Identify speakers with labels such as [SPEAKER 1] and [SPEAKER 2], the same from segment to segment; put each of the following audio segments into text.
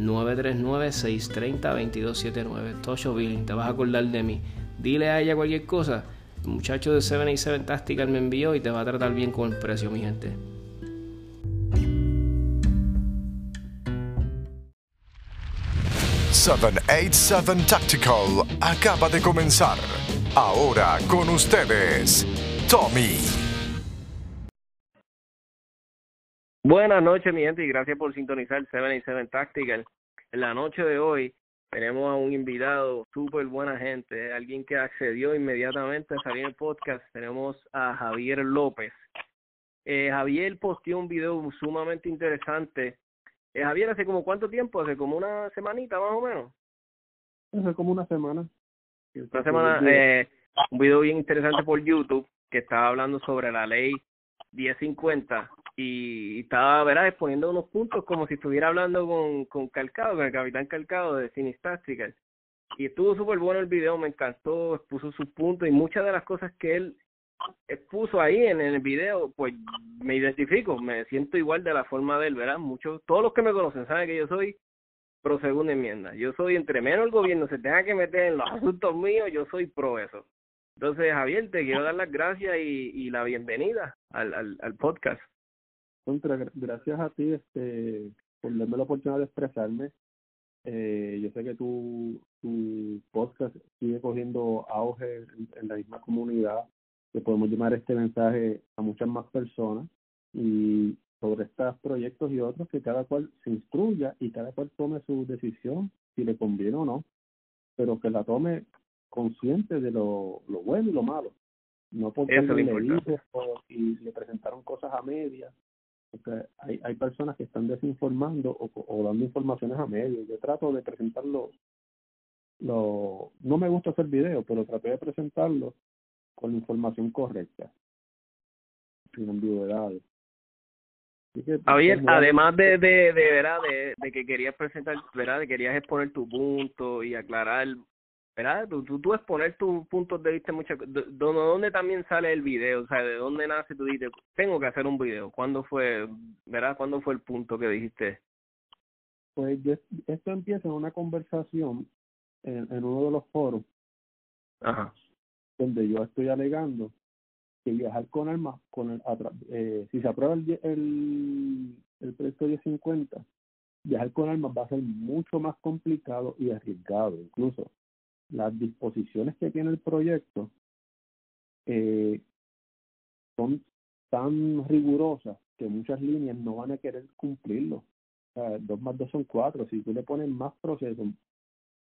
[SPEAKER 1] 939-630-2279. Tosho Billing, te vas a acordar de mí. Dile a ella cualquier cosa. El muchacho de 787 Tactical me envió y te va a tratar bien con el precio, mi gente.
[SPEAKER 2] ...787 Tactical acaba de comenzar. Ahora con ustedes, Tommy.
[SPEAKER 1] Buenas noches, mi gente, y gracias por sintonizar 787 Tactical. En la noche de hoy tenemos a un invitado súper buena gente, alguien que accedió inmediatamente a salir en el podcast. Tenemos a Javier López. Eh, Javier posteó un video sumamente interesante. Eh, Javier, ¿hace como cuánto tiempo? ¿Hace como una semanita más o menos?
[SPEAKER 3] Hace como una semana.
[SPEAKER 1] Una semana, eh, un video bien interesante por YouTube que estaba hablando sobre la ley 1050 y estaba, ¿verdad?, exponiendo unos puntos como si estuviera hablando con, con Calcado, con el capitán Calcado de Sinistáctica. Y estuvo súper bueno el video, me encantó, expuso sus puntos y muchas de las cosas que él expuso ahí en, el video, pues me identifico, me siento igual de la forma de él, ¿verdad? Muchos, todos los que me conocen saben que yo soy pro segunda enmienda. Yo soy entre menos el gobierno se tenga que meter en los asuntos míos, yo soy pro eso. Entonces, Javier, te quiero dar las gracias y, la bienvenida al, al podcast
[SPEAKER 3] gracias a ti este, por darme la oportunidad de expresarme. Eh, yo sé que tu, tu podcast sigue cogiendo auge en, la misma comunidad, que podemos llevar este mensaje a muchas más personas y sobre estos proyectos y otros que cada cual se instruya y cada cual tome su decisión si le conviene o no, pero que la tome consciente de lo, lo bueno y lo malo. No porque le dijo y le presentaron cosas a medias porque hay, hay personas que están desinformando o, o dando informaciones a medios. Yo trato de presentarlo, lo, no me gusta hacer video, pero traté de presentarlo con la información correcta, sin ambigüedades.
[SPEAKER 1] Javier, además de, de, de, ¿verdad? De, de que querías presentar, ¿verdad? De querías exponer tu punto y aclarar ¿verdad? Tú, tú, tú exponer tus puntos de vista muchas de, dónde también sale el video, o sea, de dónde nace tú dices, tengo que hacer un video. ¿Cuándo fue, verdad? ¿Cuándo fue el punto que dijiste?
[SPEAKER 3] Pues esto empieza en una conversación en, en uno de los foros
[SPEAKER 1] Ajá.
[SPEAKER 3] donde yo estoy alegando que viajar con armas, con el, eh, si se aprueba el, el, el proyecto 1050, viajar con armas va a ser mucho más complicado y arriesgado incluso las disposiciones que tiene el proyecto eh, son tan rigurosas que muchas líneas no van a querer cumplirlo. Dos más dos son cuatro. Si tú le pones más procesos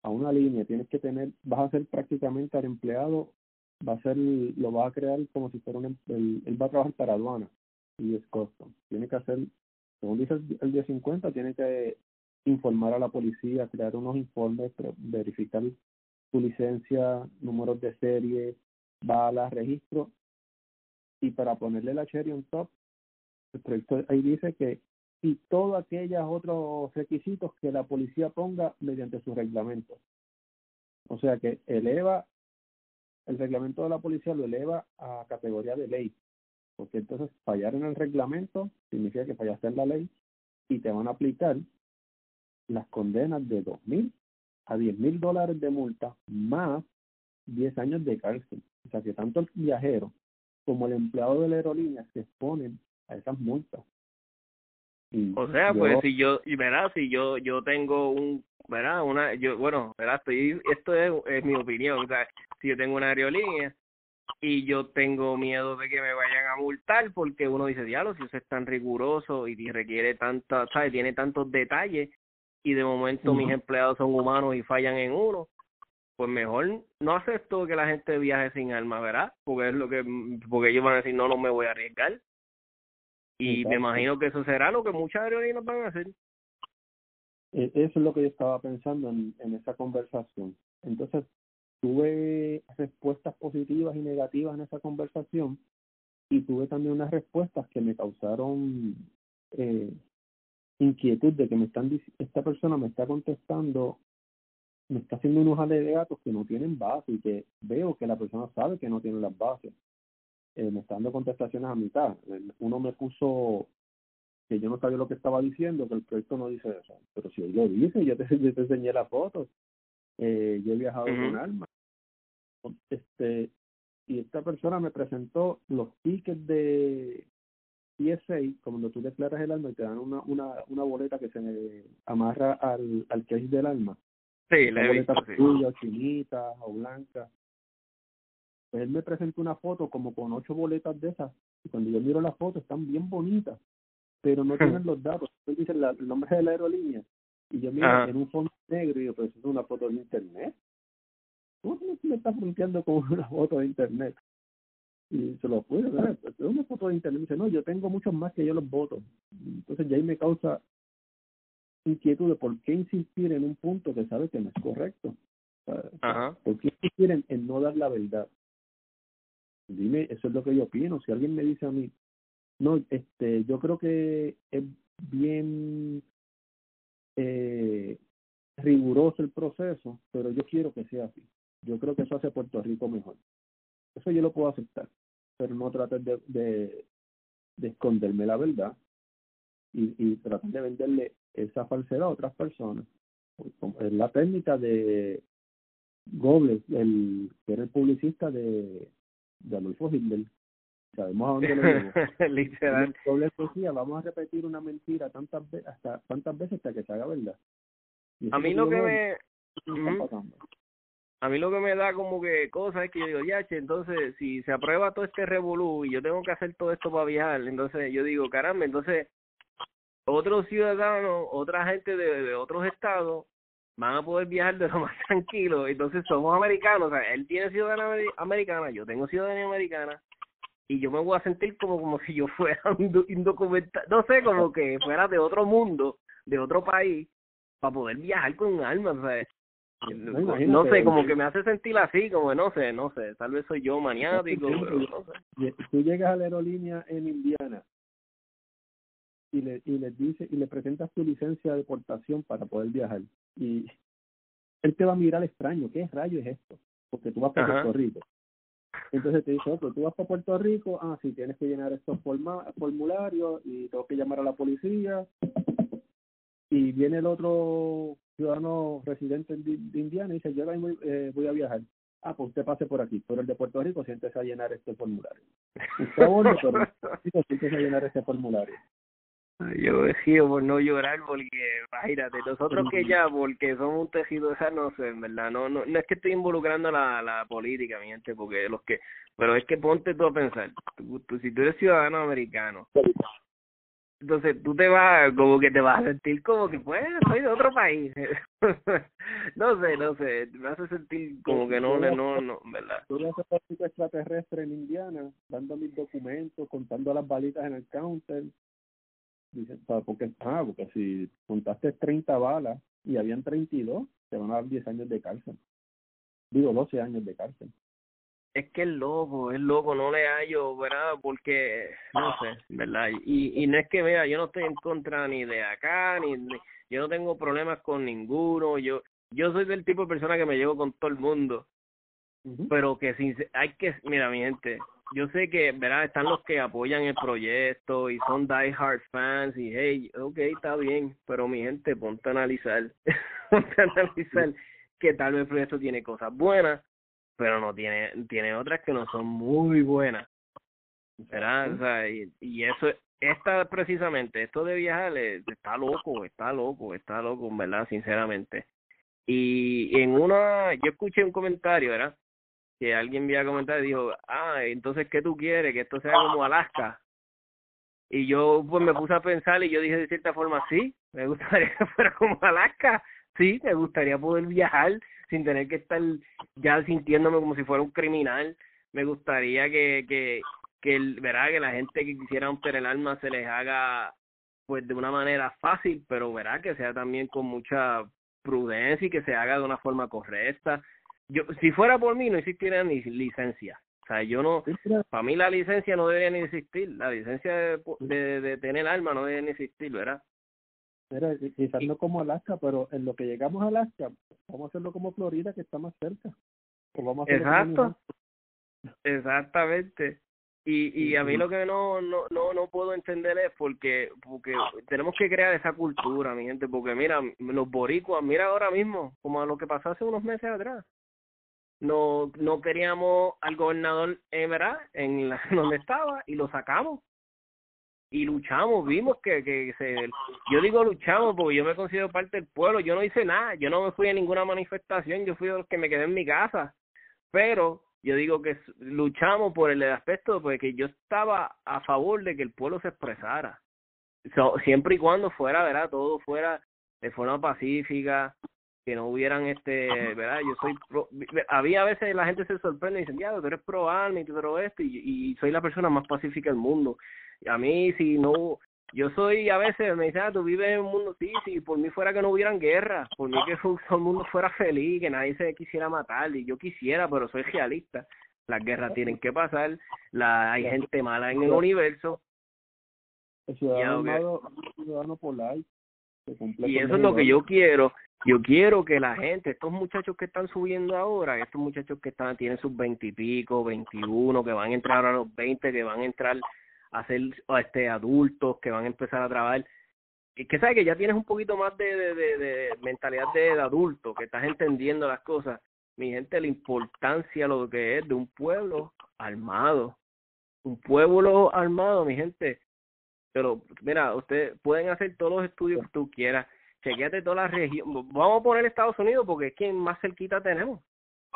[SPEAKER 3] a una línea, tienes que tener, vas a ser prácticamente al empleado, va a ser, lo va a crear como si fuera un, él, él va a trabajar para aduana y es costo. Tiene que hacer, según dice el, el 1050, tiene que informar a la policía, crear unos informes, verificar tu licencia, números de serie, balas, registro. Y para ponerle la cherry on top, el proyecto ahí dice que y todos aquellos otros requisitos que la policía ponga mediante su reglamento. O sea que eleva, el reglamento de la policía lo eleva a categoría de ley. porque entonces fallar en el reglamento significa que fallaste en la ley y te van a aplicar las condenas de dos mil a diez mil dólares de multa más 10 años de cárcel. O sea que tanto el viajero como el empleado de la aerolínea se exponen a esas multas.
[SPEAKER 1] o sea, pues si yo, y verás, si yo yo tengo un, verás, una, yo, bueno, verás, estoy, esto es, es mi opinión, o sea, si yo tengo una aerolínea y yo tengo miedo de que me vayan a multar porque uno dice, diablo, si eso es tan riguroso y requiere tanta, ¿sabes? Tiene tantos detalles y de momento mis empleados son humanos y fallan en uno, pues mejor no acepto que la gente viaje sin alma, ¿verdad? Porque es lo que, porque ellos van a decir, no, no me voy a arriesgar. Y me imagino que eso será lo que muchas aerolíneas van a hacer.
[SPEAKER 3] E, eso es lo que yo estaba pensando en, en esa conversación. Entonces, tuve respuestas positivas y negativas en esa conversación y tuve también unas respuestas que me causaron eh, inquietud de que me están esta persona me está contestando me está haciendo unos alegatos que no tienen base y que veo que la persona sabe que no tiene las bases. Eh, me está dando contestaciones a mitad. Uno me puso que yo no sabía lo que estaba diciendo que el proyecto no dice eso. Pero si él lo dice yo te, yo te enseñé las fotos eh, yo he viajado con Alma. Este, y esta persona me presentó los tickets de PSA, cuando tú declaras el alma te dan una, una, una boleta que se amarra al, al case del alma.
[SPEAKER 1] Sí, la boleta
[SPEAKER 3] tuya, chinita o blanca. Pues él me presentó una foto como con ocho boletas de esas. Y cuando yo miro la foto, están bien bonitas, pero no tienen los datos. Él dice el nombre de la aerolínea y yo miro en un fondo negro y yo, pero eso es una foto de internet. ¿Cómo me está fronteando con una foto de internet? Y se lo puede ver, es una foto de internet. dice, no, yo tengo muchos más que yo los voto. Entonces ya ahí me causa inquietud de por qué insistir en un punto que sabe que no es correcto.
[SPEAKER 1] Ajá.
[SPEAKER 3] ¿Por qué insistir en, en no dar la verdad? Dime, eso es lo que yo opino. Si alguien me dice a mí, no, este, yo creo que es bien eh, riguroso el proceso, pero yo quiero que sea así. Yo creo que eso hace Puerto Rico mejor. Eso yo lo puedo aceptar, pero no tratar de, de, de esconderme la verdad y, y tratar de venderle esa falsedad a otras personas. Es la técnica de Goebbels, el, que era el publicista de, de Adolfo Hitler. Sabemos a dónde lo llevó.
[SPEAKER 1] Literal.
[SPEAKER 3] decía, vamos a repetir una mentira tantas veces hasta tantas veces hasta que se haga verdad.
[SPEAKER 1] a mí lo que me a mí lo que me da como que cosas es que yo digo, ya, entonces si se aprueba todo este revolú y yo tengo que hacer todo esto para viajar, entonces yo digo, caramba, entonces otros ciudadanos, otra gente de, de otros estados van a poder viajar de lo más tranquilo, entonces somos americanos, o sea, él tiene ciudadanía americana, yo tengo ciudadanía americana, y yo me voy a sentir como como si yo fuera un indocumentado, no sé, como que fuera de otro mundo, de otro país, para poder viajar con un alma, o sea, no, sé, como que me hace sentir así, como no sé, no sé, tal vez soy yo maniático, pero no sé.
[SPEAKER 3] Tú llegas a la aerolínea en Indiana y le y le dice y le presentas tu licencia de deportación para poder viajar y él te va a mirar extraño, ¿qué rayo es esto? Porque tú vas para Puerto Rico. Entonces te dice, otro, tú vas para Puerto Rico, ah, sí, tienes que llenar estos formularios y tengo que llamar a la policía. Y viene el otro ciudadano residente de, Indiana y dice, yo voy, eh, voy a viajar. Ah, pues usted pase por aquí. Pero el de Puerto Rico siéntese a llenar este formulario. Usted bueno, pero siéntese a llenar este formulario.
[SPEAKER 1] Yo decido por no llorar porque, imagínate, nosotros que ya, porque somos un tejido esa, no sé, en verdad, no, no, no es que estoy involucrando la, la política, mi gente, porque los que, pero es que ponte tú a pensar, tú, si tú eres ciudadano americano, entonces tú te vas, como que te vas a sentir como que, pues, soy de otro país. no sé, no sé, me hace sentir como que no, no, no, ¿verdad?
[SPEAKER 3] Tú eres extraterrestre en Indiana, dando mis documentos, contando las balitas en el counter, Dice, porque, ah, porque si contaste 30 balas y habían 32, te van a dar 10 años de cárcel. Digo, 12 años de cárcel.
[SPEAKER 1] Es que es loco, es loco, no le hallo, ¿verdad? Porque, no sé, ¿verdad? Y, y no es que, vea, yo no estoy en contra ni de acá, ni, yo no tengo problemas con ninguno, yo yo soy del tipo de persona que me llevo con todo el mundo, pero que sin, hay que, mira, mi gente, yo sé que, ¿verdad? Están los que apoyan el proyecto y son die hard fans y, hey, ok, está bien, pero mi gente, ponte a analizar, ponte a analizar que tal vez el proyecto tiene cosas buenas, pero no tiene, tiene otras que no son muy buenas, ¿verdad? O sea, y, y eso, esta precisamente, esto de viajar, está loco, está loco, está loco, ¿verdad? Sinceramente. Y en una, yo escuché un comentario, ¿verdad? Que alguien había comentado y dijo, ah, entonces, ¿qué tú quieres? Que esto sea como Alaska. Y yo pues me puse a pensar y yo dije de cierta forma, sí, me gustaría que fuera como Alaska, sí, me gustaría poder viajar sin tener que estar ya sintiéndome como si fuera un criminal. Me gustaría que, que, que el, verá que la gente que quisiera romper el alma se les haga pues de una manera fácil, pero verá que sea también con mucha prudencia y que se haga de una forma correcta. Yo si fuera por mí no existiera ni licencia. O sea, yo no para mí la licencia no debería ni existir, la licencia de, de, de tener alma no debe ni existir, ¿verdad?
[SPEAKER 3] Mira, quizás no como Alaska, pero en lo que llegamos a Alaska, vamos a hacerlo como Florida, que está más cerca. O vamos a
[SPEAKER 1] Exacto. Exactamente. Y, y a mí lo que no, no, no, no puedo entender es porque, porque tenemos que crear esa cultura, mi gente, porque mira, los boricuas, mira ahora mismo, como a lo que pasó hace unos meses atrás. No, no queríamos al gobernador, ¿verdad? En la, donde estaba y lo sacamos. Y luchamos, vimos que, que se... Yo digo luchamos porque yo me considero parte del pueblo, yo no hice nada, yo no me fui a ninguna manifestación, yo fui de los que me quedé en mi casa. Pero yo digo que luchamos por el aspecto de que yo estaba a favor de que el pueblo se expresara. siempre y cuando fuera, ¿verdad? Todo fuera de forma pacífica, que no hubieran este, ¿verdad? Yo soy había a veces la gente se sorprende y dicen, "Ya, tú eres pro army, tú eres esto" y, y soy la persona más pacífica del mundo. Y a mí si no yo soy a veces me dicen, ah, tú vives en un mundo, sí, sí, por mí fuera que no hubieran guerra, por mí que todo el mundo fuera feliz, que nadie se quisiera matar, y yo quisiera, pero soy realista. Las guerras tienen que pasar, la, hay gente mala en el universo.
[SPEAKER 3] El ciudadano,
[SPEAKER 1] y eso es lo que yo quiero. Yo quiero que la gente, estos muchachos que están subiendo ahora, estos muchachos que están tienen sus veintipico, veintiuno, que van a entrar a los veinte, que van a entrar a este, adultos que van a empezar a trabajar. Y que sabes que ya tienes un poquito más de, de, de, de mentalidad de, adulto, que estás entendiendo las cosas. Mi gente, la importancia, lo que es de un pueblo armado. Un pueblo armado, mi gente. Pero, mira, ustedes pueden hacer todos los estudios que tú quieras. Chequeate toda la región. Vamos a poner Estados Unidos porque es quien más cerquita tenemos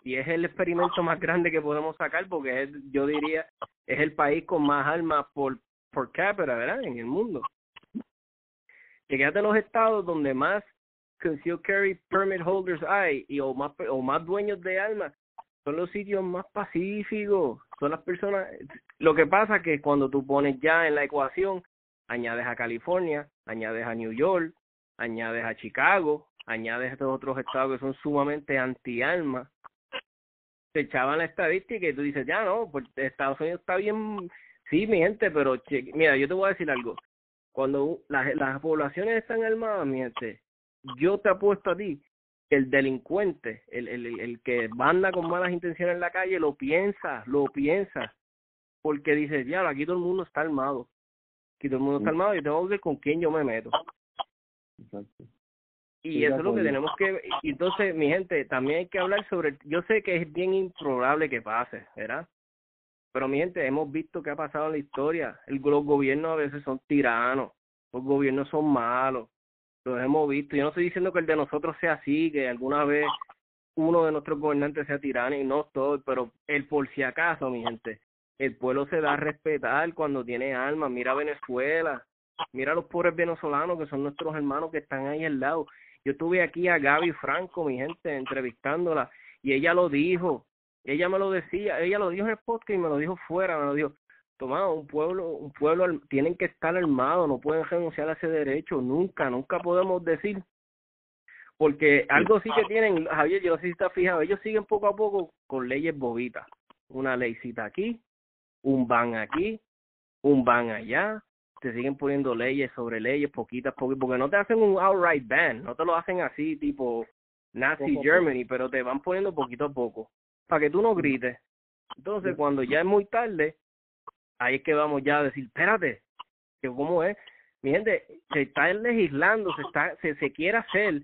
[SPEAKER 1] y es el experimento más grande que podemos sacar porque es, yo diría es el país con más armas por por cápita, ¿verdad? En el mundo. Llegaste a los estados donde más concealed carry permit holders hay y o más o más dueños de armas son los sitios más pacíficos, son las personas lo que pasa que cuando tú pones ya en la ecuación añades a California, añades a New York, añades a Chicago, añades a estos otros estados que son sumamente anti-armas, te echaban la estadística y tú dices, ya no, pues Estados Unidos está bien, sí, mi gente, pero mira, yo te voy a decir algo. Cuando las, las poblaciones están armadas, mi gente, yo te apuesto a ti, el delincuente, el, el, el que banda con malas intenciones en la calle, lo piensa, lo piensa, porque dice, ya, aquí todo el mundo está armado, aquí todo el mundo está armado, y tengo que ver con quién yo me meto. Exacto. Y eso es lo que tenemos que... Y entonces, mi gente, también hay que hablar sobre... Yo sé que es bien improbable que pase, ¿verdad? Pero, mi gente, hemos visto qué ha pasado en la historia. El, los gobiernos a veces son tiranos. Los gobiernos son malos. Los hemos visto. Yo no estoy diciendo que el de nosotros sea así, que alguna vez uno de nuestros gobernantes sea tirano y no todo, pero el por si acaso, mi gente, el pueblo se da a respetar cuando tiene alma. Mira Venezuela, mira los pobres venezolanos que son nuestros hermanos que están ahí al lado. Yo tuve aquí a Gaby Franco, mi gente, entrevistándola, y ella lo dijo, ella me lo decía, ella lo dijo en el podcast y me lo dijo fuera, me lo dijo, toma, un pueblo, un pueblo, tienen que estar armados, no pueden renunciar a ese derecho, nunca, nunca podemos decir, porque algo sí que tienen, Javier, yo no sé si está fijado, ellos siguen poco a poco con leyes bobitas, una leycita aquí, un ban aquí, un ban allá, te siguen poniendo leyes sobre leyes, poquitas, poquitas, porque no te hacen un outright ban, no te lo hacen así tipo Nazi Germany, pero te van poniendo poquito a poco, para que tú no grites. Entonces, cuando ya es muy tarde, ahí es que vamos ya a decir, espérate, que cómo es, mi gente, se está legislando, se está, se, se quiere hacer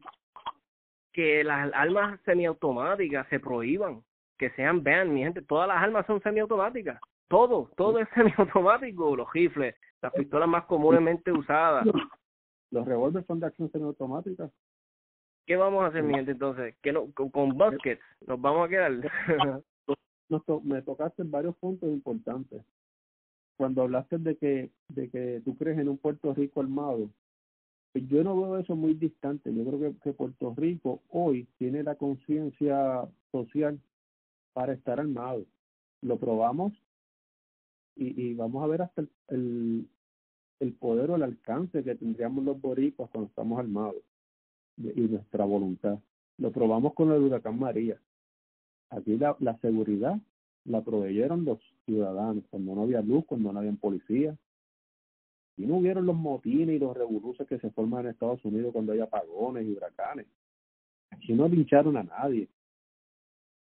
[SPEAKER 1] que las armas semiautomáticas se prohíban, que sean vean, mi gente, todas las armas son semiautomáticas, todo, todo es semiautomático, los rifles, las pistolas más comúnmente usadas.
[SPEAKER 3] Los revólveres son de acción semiautomática.
[SPEAKER 1] ¿Qué vamos a hacer, mi gente, entonces? que no, con, con nos vamos a quedar?
[SPEAKER 3] me tocaste en varios puntos importantes. Cuando hablaste de que, de que tú crees en un Puerto Rico armado, pues yo no veo eso muy distante. Yo creo que, que Puerto Rico hoy tiene la conciencia social para estar armado. Lo probamos y, y vamos a ver hasta el, el, poder o el alcance que tendríamos los boricuas cuando estamos armados y nuestra voluntad. Lo probamos con el huracán María. Aquí la, la seguridad la proveyeron los ciudadanos cuando no había luz, cuando no había policía. Y no hubieron los motines y los revoluciones que se forman en Estados Unidos cuando hay apagones y huracanes. Aquí no lincharon a nadie.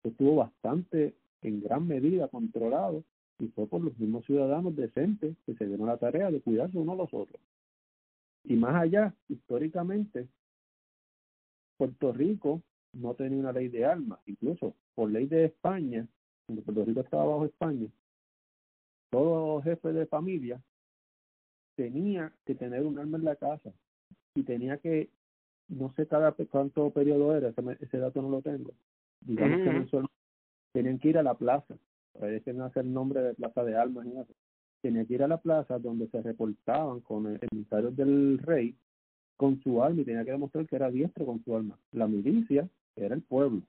[SPEAKER 3] Estuvo bastante, en gran medida, controlado y fue por los mismos ciudadanos decentes que se dieron la tarea de cuidarse unos a los otros. Y más allá, históricamente, Puerto Rico no tenía una ley de armas, incluso por ley de España, cuando Puerto Rico estaba bajo España, todo jefe de familia tenía que tener un arma en la casa y tenía que, no sé cada cuánto periodo era, ese, dato no lo tengo, digamos que tenían que ir a la plaza, parece no hacer nombre de plaza de armas tenían que ir a la plaza donde se reportaban con el emisario del rey con su alma y tenía que demostrar que era diestro con su alma. La milicia era el pueblo.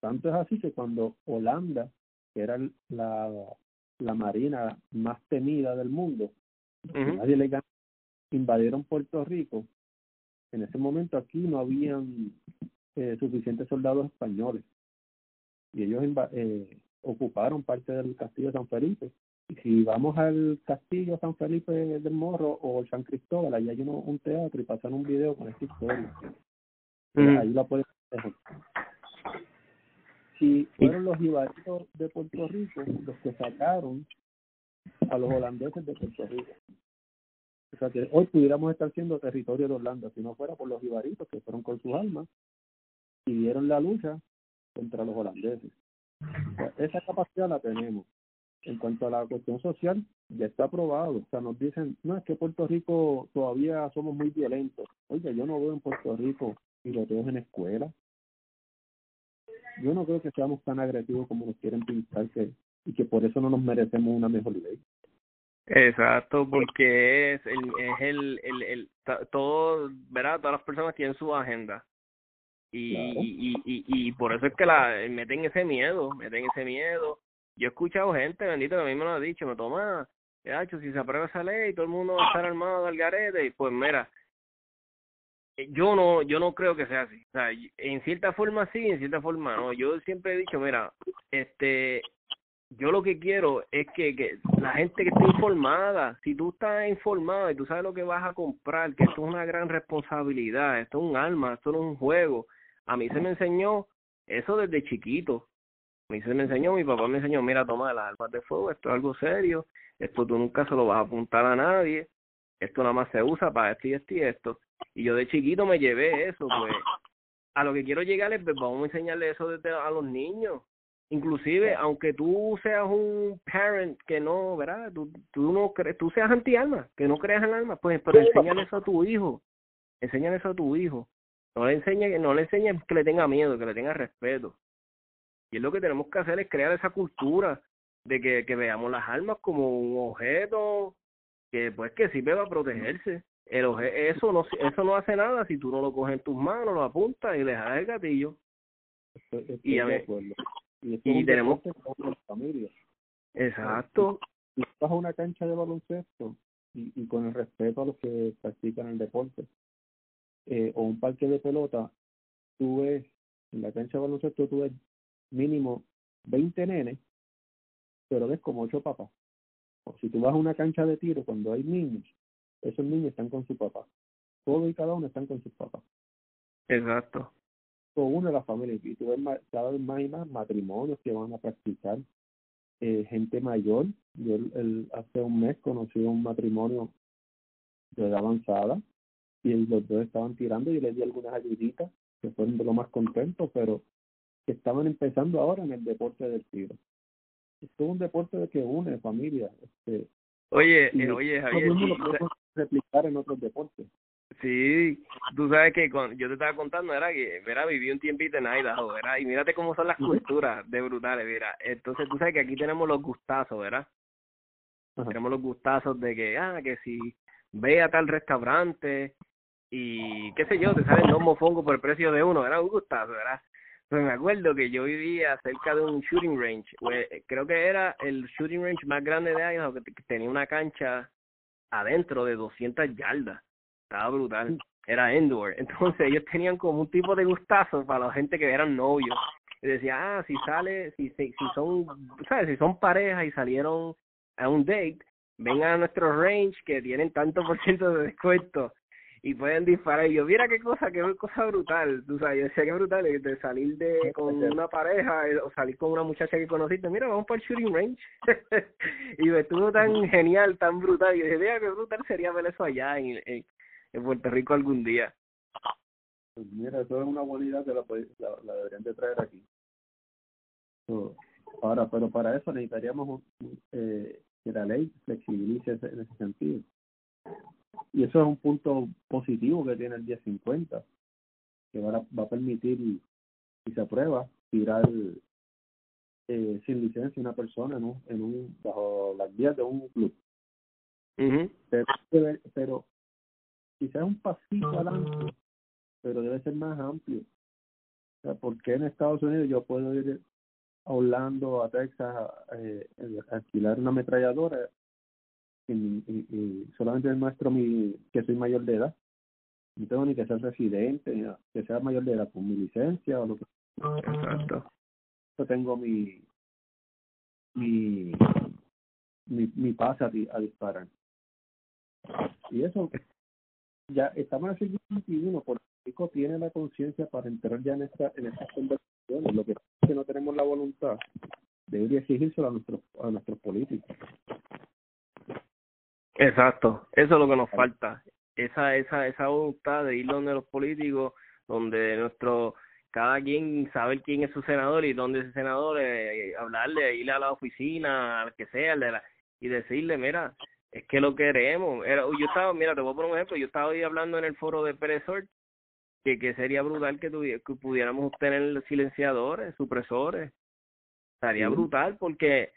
[SPEAKER 3] Tanto es así que cuando Holanda, que era la, la marina más temida del mundo, nadie le ganó, invadieron Puerto Rico, en ese momento aquí no habían eh, suficientes soldados españoles y ellos eh, ocuparon parte del castillo de San Felipe si vamos al castillo San Felipe del Morro o San Cristóbal, ahí hay uno, un teatro y pasan un video con esta historia. Ahí la puedes ver. Si fueron los ibaritos de Puerto Rico los que sacaron a los holandeses de Puerto Rico. O sea que hoy pudiéramos estar siendo territorio de Holanda si no fuera por los ibaritos que fueron con sus almas y dieron la lucha contra los holandeses. Esa capacidad la tenemos. En cuanto a la cuestión social, ya está aprobado. O sea, nos dicen, no, es que Puerto Rico todavía somos muy violentos. Oye, yo no veo en Puerto Rico tiroteos en escuela. Yo no creo que seamos tan agresivos como nos quieren pintar que, y que por eso no nos merecemos una mejor ley.
[SPEAKER 1] Exacto, porque es el, es el, el, el, todo, ¿verdad? Todas las personas tienen su agenda. Y, y, y, y, por eso es que la meten ese miedo, meten ese miedo yo he escuchado gente, bendito, que a mí me lo ha dicho, me toma, si se aprueba esa ley, todo el mundo va a estar armado al garete, y pues mira, eh, yo no, yo no creo que sea así. O sea, en cierta forma sí, en cierta forma no. Yo siempre he dicho, mira, este, yo lo que quiero es que, que la gente que esté informada, si tú estás informado y tú sabes lo que vas a comprar, que esto es una gran responsabilidad, esto es un arma, esto no es un juego. A mí se me enseñó eso desde chiquito mí se me enseñó, mi papá me enseñó, mira, toma las armas de fuego, esto es algo serio, esto tú nunca se lo vas a apuntar a nadie, esto nada más se usa para esto y esto y esto. Y yo de chiquito me llevé eso, pues a lo que quiero llegar es, pues, vamos a enseñarle eso desde a los niños. Inclusive, aunque tú seas un parent que no, ¿verdad? Tú, tú no crees, tú seas anti-alma, que no creas en alma, pues, pero enséñale eso a tu hijo. Enséñale eso a tu hijo. No le enseñes, no le enseñes que le tenga miedo, que le tenga respeto. Y es lo que tenemos que hacer es crear esa cultura de que, que veamos las armas como un objeto que pues que sirve para protegerse. El eso no eso no hace nada si tú no lo coges en tus manos, lo apuntas y le das el gatillo. y, a ver, y, tenemos
[SPEAKER 3] familia.
[SPEAKER 1] Exacto.
[SPEAKER 3] A una cancha de baloncesto y, y con el respeto a los que practican el deporte eh, o un parque de pelota, tú ves en la cancha de baloncesto tú ves mínimo 20 nenes, pero ves como ocho papás. O si tú vas a una cancha de tiro cuando hay niños, esos niños están con su papá. Todos y cada uno están con sus papás.
[SPEAKER 1] Exacto.
[SPEAKER 3] Con uno de las familias. Y tú ves cada vez más y más matrimonios que van a practicar eh, gente mayor. Yo el, hace un mes conocí un matrimonio de edad avanzada y los dos estaban tirando y les di algunas ayuditas que fueron de lo más contentos, pero que estaban empezando ahora en el deporte del tiro. Es un deporte de que une familia. Este,
[SPEAKER 1] oye, eh, oye, Javier.
[SPEAKER 3] lo podemos replicar en otros deportes.
[SPEAKER 1] Sí, tú sabes que yo te estaba contando, era que, mira, viví un tiempito en Idaho, ¿verdad? Y mírate cómo son las culturas de brutales, mira. Entonces, tú sabes que aquí tenemos los gustazos, ¿verdad? Tenemos los gustazos de que, ah, que si ve a tal restaurante y qué sé yo, te salen dos mofongos por el precio de uno, era un gustazo, ¿verdad? Pues me acuerdo que yo vivía cerca de un shooting range, creo que era el shooting range más grande de Idaho, que tenía una cancha adentro de 200 yardas estaba brutal. Era indoor. Entonces ellos tenían como un tipo de gustazo para la gente que eran novios. Y decía, ah, si sale, si, si, si son, ¿sabes? Si son parejas y salieron a un date, vengan a nuestro range que tienen tanto por ciento de descuento y pueden disparar. Y yo, mira qué cosa, qué cosa brutal. Tú sabes, yo decía que brutal de salir de con una pareja eh, o salir con una muchacha que conociste. Mira, vamos para el shooting range. y me estuvo tan genial, tan brutal. Y yo dije, mira, qué brutal sería ver eso allá en, en Puerto Rico algún día.
[SPEAKER 3] Pues mira, eso es una buena idea que la, la, deberían de traer aquí. ahora, pero para eso necesitaríamos eh, que la ley flexibilice en ese sentido. Y eso es un punto positivo que tiene el 1050, que va a, va a permitir, si se aprueba, tirar eh, sin licencia una persona en un, en un bajo las vías de un club. pero, pero quizás un pasito adelante, pero debe ser más amplio. O sea, porque en Estados Unidos yo puedo ir a Orlando, a Texas, eh, a alquilar una ametralladora y, y, solamente demuestro mi, que soy mayor de edad. No tengo ni que ser residente, ni que sea mayor de edad con mi licencia o lo que
[SPEAKER 1] Exacto.
[SPEAKER 3] Yo tengo mi mi mi, mi pase a, a disparar. Y eso ya estamos en el siglo XXI, Puerto Rico tiene la conciencia para entrar ya en, esta, en estas conversaciones. Lo que pasa es que no tenemos la voluntad de exigírselo a nuestros, a nuestros políticos.
[SPEAKER 1] Exacto, eso es lo que nos falta. Esa, esa, esa voluntad de ir donde los políticos, donde nuestro cada quien sabe quién es su senador y dónde es ese senador, eh, hablarle, ir a la oficina, al que sea, de la, y decirle, mira, es que lo queremos. Era, yo estaba, mira, te voy a poner un ejemplo, yo estaba hoy hablando en el foro de Peresort que, que sería brutal que, que pudiéramos obtener silenciadores, supresores. Estaría brutal porque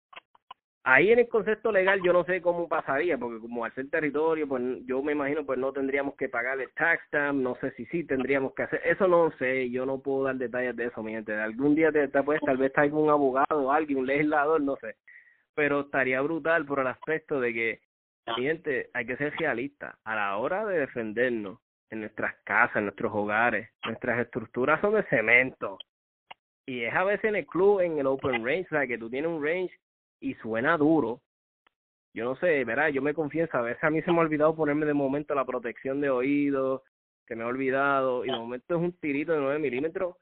[SPEAKER 1] ahí en el concepto legal yo no sé cómo pasaría, porque como al ser territorio, pues yo me imagino pues no tendríamos que pagar el tax stamp, no sé si sí tendríamos que hacer, eso no sé, yo no puedo dar detalles de eso, mi gente. Algún día te, te puedes tal vez con un abogado alguien, un legislador, no sé, pero estaría brutal por el aspecto de que gente, hay que ser realista. A la hora de defendernos en nuestras casas, en nuestros hogares, nuestras estructuras son de cemento. Y es a veces en el club, en el open range, o sea, que tú tienes un range y suena duro. Yo no sé, verá, yo me confieso, a veces a mí se me ha olvidado ponerme de momento la protección de oídos, que me he olvidado, y de momento es un tirito de 9 milímetros,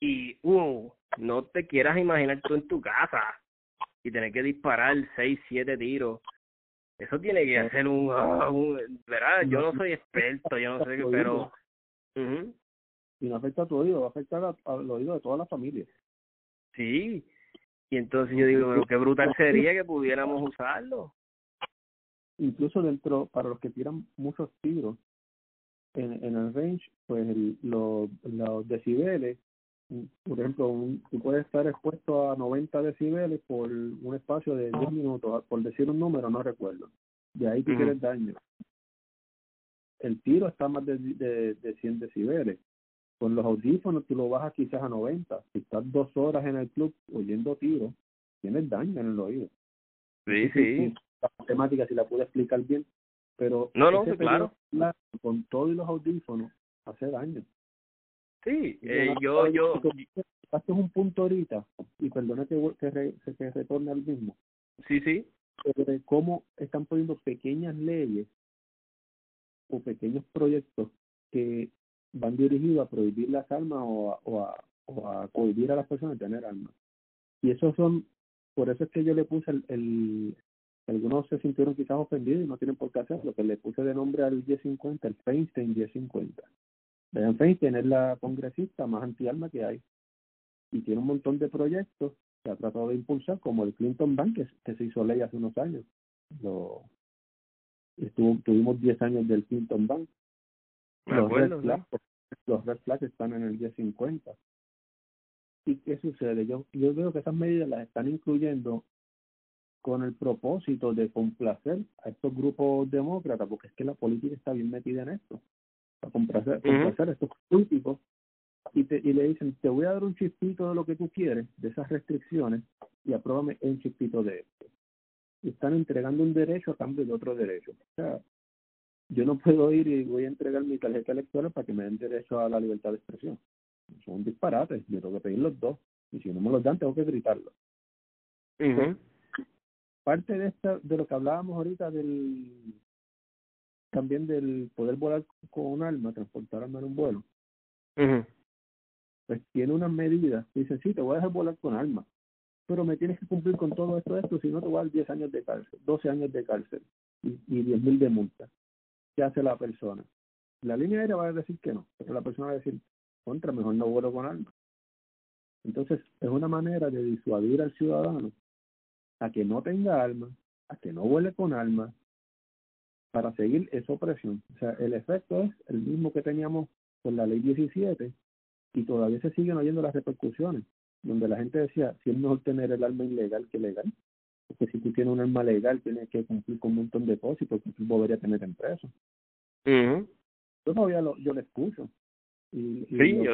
[SPEAKER 1] y uh, no te quieras imaginar tú en tu casa y tener que disparar 6, 7 tiros eso tiene que ser un, ah, un ¿verdad? Yo no soy experto, yo no sé qué, pero...
[SPEAKER 3] Y no afecta a tu oído, va a afectar al oído de toda la familia.
[SPEAKER 1] Sí, y entonces yo digo, pero qué brutal sería que pudiéramos usarlo.
[SPEAKER 3] Incluso dentro, para los que tiran muchos tiros, en, en el range, pues el, los, los decibeles por ejemplo, un, tú puedes estar expuesto a 90 decibeles por un espacio de 10 minutos, por decir un número, no recuerdo. De ahí tú tienes daño. El tiro está más de, de, de 100 decibeles. Con los audífonos tú lo bajas quizás a 90. Si estás dos horas en el club oyendo tiro, tienes daño en el oído.
[SPEAKER 1] Sí, sí.
[SPEAKER 3] La matemática, si la pude explicar bien, pero
[SPEAKER 1] no, no, claro.
[SPEAKER 3] Con todos los audífonos hace daño.
[SPEAKER 1] Sí, eh, yo, yo...
[SPEAKER 3] es un punto ahorita, y perdona que, que, que retorne al mismo.
[SPEAKER 1] Sí, sí.
[SPEAKER 3] Sobre cómo están poniendo pequeñas leyes o pequeños proyectos que van dirigidos a prohibir las armas o a, o a, o a cohibir a las personas de tener armas. Y esos son por eso es que yo le puse el, el algunos se sintieron quizás ofendidos y no tienen por qué hacerlo, que le puse de nombre al 1050, el Feinstein 1050. Vean, Feinstein es la congresista más anti-alma que hay y tiene un montón de proyectos que ha tratado de impulsar, como el Clinton Bank, que, se hizo ley hace unos años. Lo, estuvo, tuvimos 10 años del Clinton Bank. Los, red flags, los red flags están en el 1050. ¿Y qué sucede? Yo, yo veo que esas medidas las están incluyendo con el propósito de complacer a estos grupos demócratas, porque es que la política está bien metida en esto, para complacer, complacer a estos políticos y, te, y le dicen, te voy a dar un chispito de lo que tú quieres, de esas restricciones, y apruébame un chispito de esto. Y están entregando un derecho a cambio de otro derecho. O sea, yo no puedo ir y voy a entregar mi tarjeta electoral para que me den derecho a la libertad de expresión. Son disparates, yo tengo que pedir los dos. Y si no me los dan, tengo que gritarlo parte de esta, de lo que hablábamos ahorita del también del poder volar con un arma, transportar arma en un vuelo, pues tiene unas medidas. Dice, sí, te voy a dejar volar con arma, pero me tienes que cumplir con todo esto, esto, si no te voy a dar 10 años de cárcel, 12 años de cárcel y, y 10 mil de multa. ¿Qué hace la persona? La línea aérea va a decir que no, pero la persona va a decir, contra, mejor no vuelo con arma. Entonces, es una manera de disuadir al ciudadano a que no tenga alma, a que no huele con alma, para seguir esa opresión. O sea, el efecto es el mismo que teníamos con la ley 17 y todavía se siguen oyendo las repercusiones, donde la gente decía, si es mejor tener el alma ilegal que legal, porque si tú tienes un alma legal tienes que cumplir con un montón de cosas y porque tú podrías tener en preso. Yo todavía lo, yo lo escucho. Y,
[SPEAKER 1] sí, yo,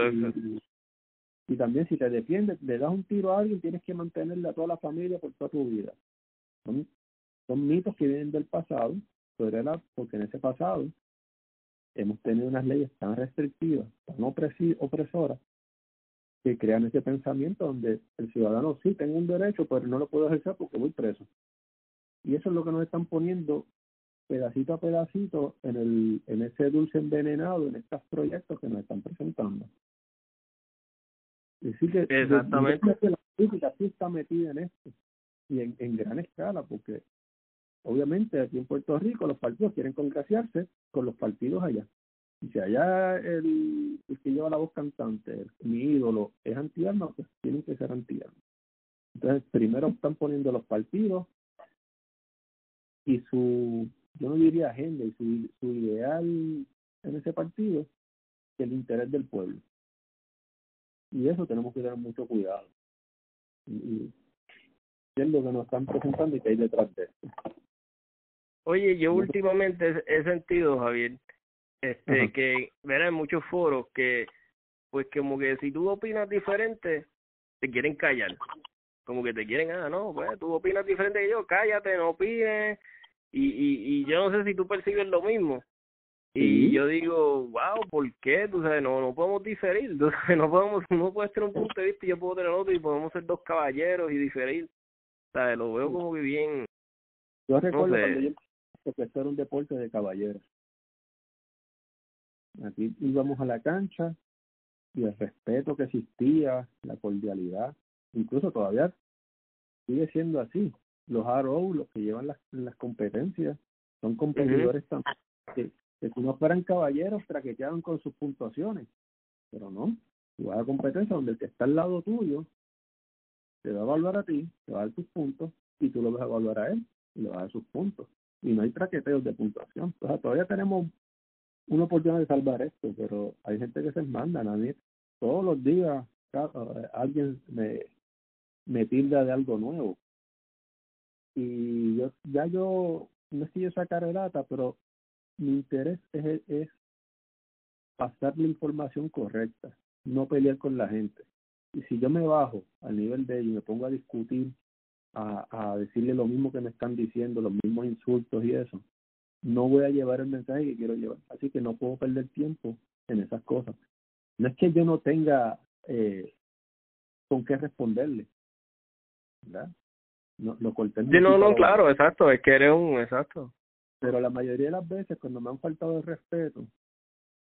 [SPEAKER 3] y también si te defiendes, le das un tiro a alguien, tienes que mantenerle a toda la familia por toda tu vida. Son, son mitos que vienen del pasado, pero porque en ese pasado hemos tenido unas leyes tan restrictivas, tan opresoras, que crean ese pensamiento donde el ciudadano sí tengo un derecho, pero no lo puedo ejercer porque voy preso. Y eso es lo que nos están poniendo pedacito a pedacito en, el, en ese dulce envenenado, en estos proyectos que nos están presentando. Decir que
[SPEAKER 1] Exactamente.
[SPEAKER 3] la política sí está metida en esto y en, en gran escala, porque obviamente aquí en Puerto Rico los partidos quieren congraciarse con los partidos allá. Y si allá el, el que lleva la voz cantante, mi ídolo, es anti-arma, pues tienen que ser anti-arma. Entonces, primero están poniendo los partidos y su, yo no diría agenda, y su, su ideal en ese partido, el interés del pueblo. Y eso tenemos que tener mucho cuidado. Y, es lo que nos están presentando y que hay detrás de esto.
[SPEAKER 1] Oye, yo últimamente he sentido, Javier, este que verá en muchos foros que pues como que si tú opinas diferente te quieren callar como que te quieren ah no pues tú opinas diferente que yo cállate no opines y y y yo no sé si tú percibes lo mismo y yo digo, wow, ¿por qué? Tú sabes, no, no podemos diferir, tú sabes, no podemos, no puedes tener un punto de vista y yo puedo tener otro y podemos ser dos caballeros y diferir. ¿Sabes? Lo veo como que bien.
[SPEAKER 3] Yo recuerdo cuando yo que esto era un deporte de caballeros. Aquí íbamos a la cancha y el respeto que existía, la cordialidad, incluso todavía sigue siendo así. Los RO, los que llevan las, las competencias, son competidores también que si no fueran caballeros, traqueteaban con sus puntuaciones. Pero no, tú vas a competencia donde el que está al lado tuyo te va a evaluar a ti, te va a dar tus puntos, y tú lo vas a evaluar a él y le vas a dar sus puntos. Y no hay traqueteos de puntuación. O sea, todavía tenemos una oportunidad de salvar esto, pero hay gente que se manda, nadie. Todos los días alguien me, me tilda de algo nuevo. Y yo ya yo, no es que yo sacar data, pero mi interés es, es pasar la información correcta, no pelear con la gente. Y si yo me bajo al nivel de ellos y me pongo a discutir, a, a decirle lo mismo que me están diciendo, los mismos insultos y eso, no voy a llevar el mensaje que quiero llevar. Así que no puedo perder tiempo en esas cosas. No es que yo no tenga eh, con qué responderle, ¿verdad? No, lo corté.
[SPEAKER 1] no, no, claro, exacto, es que eres un, exacto.
[SPEAKER 3] Pero la mayoría de las veces, cuando me han faltado el respeto,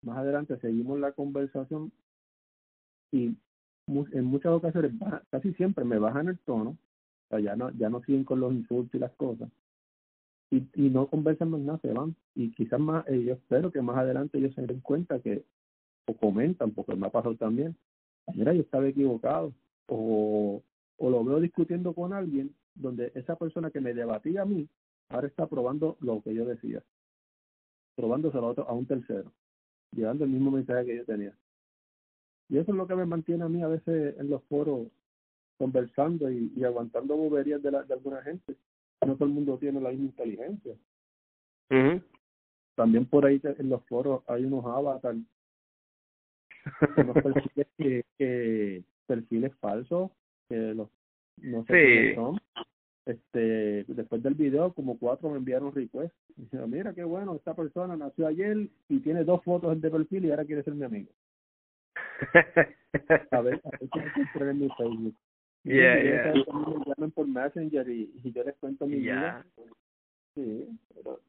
[SPEAKER 3] más adelante seguimos la conversación y en muchas ocasiones, casi siempre me bajan el tono O sea, ya no, ya no siguen con los insultos y las cosas. Y, y no conversan más nada, se van. Y quizás más, eh, yo espero que más adelante ellos se den cuenta que, o comentan, porque me ha pasado también, mira, yo estaba equivocado, o, o lo veo discutiendo con alguien donde esa persona que me debatía a mí, ahora está probando lo que yo decía, probándoselo a, otro, a un tercero, llevando el mismo mensaje que yo tenía. Y eso es lo que me mantiene a mí a veces en los foros conversando y, y aguantando boberías de, la, de alguna gente. No todo el mundo tiene la misma inteligencia. También por ahí en los foros hay unos avatars, unos perfiles, que, que, perfiles falsos, que los no sé sí. son. Este, después del video, como cuatro me enviaron request. Dijeron, mira qué bueno, esta persona nació ayer y tiene dos fotos de perfil y ahora quiere ser mi amigo. a ver, a ver qué en mi Facebook.
[SPEAKER 1] Yeah, yeah.
[SPEAKER 3] Me llaman por Messenger y, y, yo les cuento mi
[SPEAKER 1] yeah.
[SPEAKER 3] vida. Sí, pero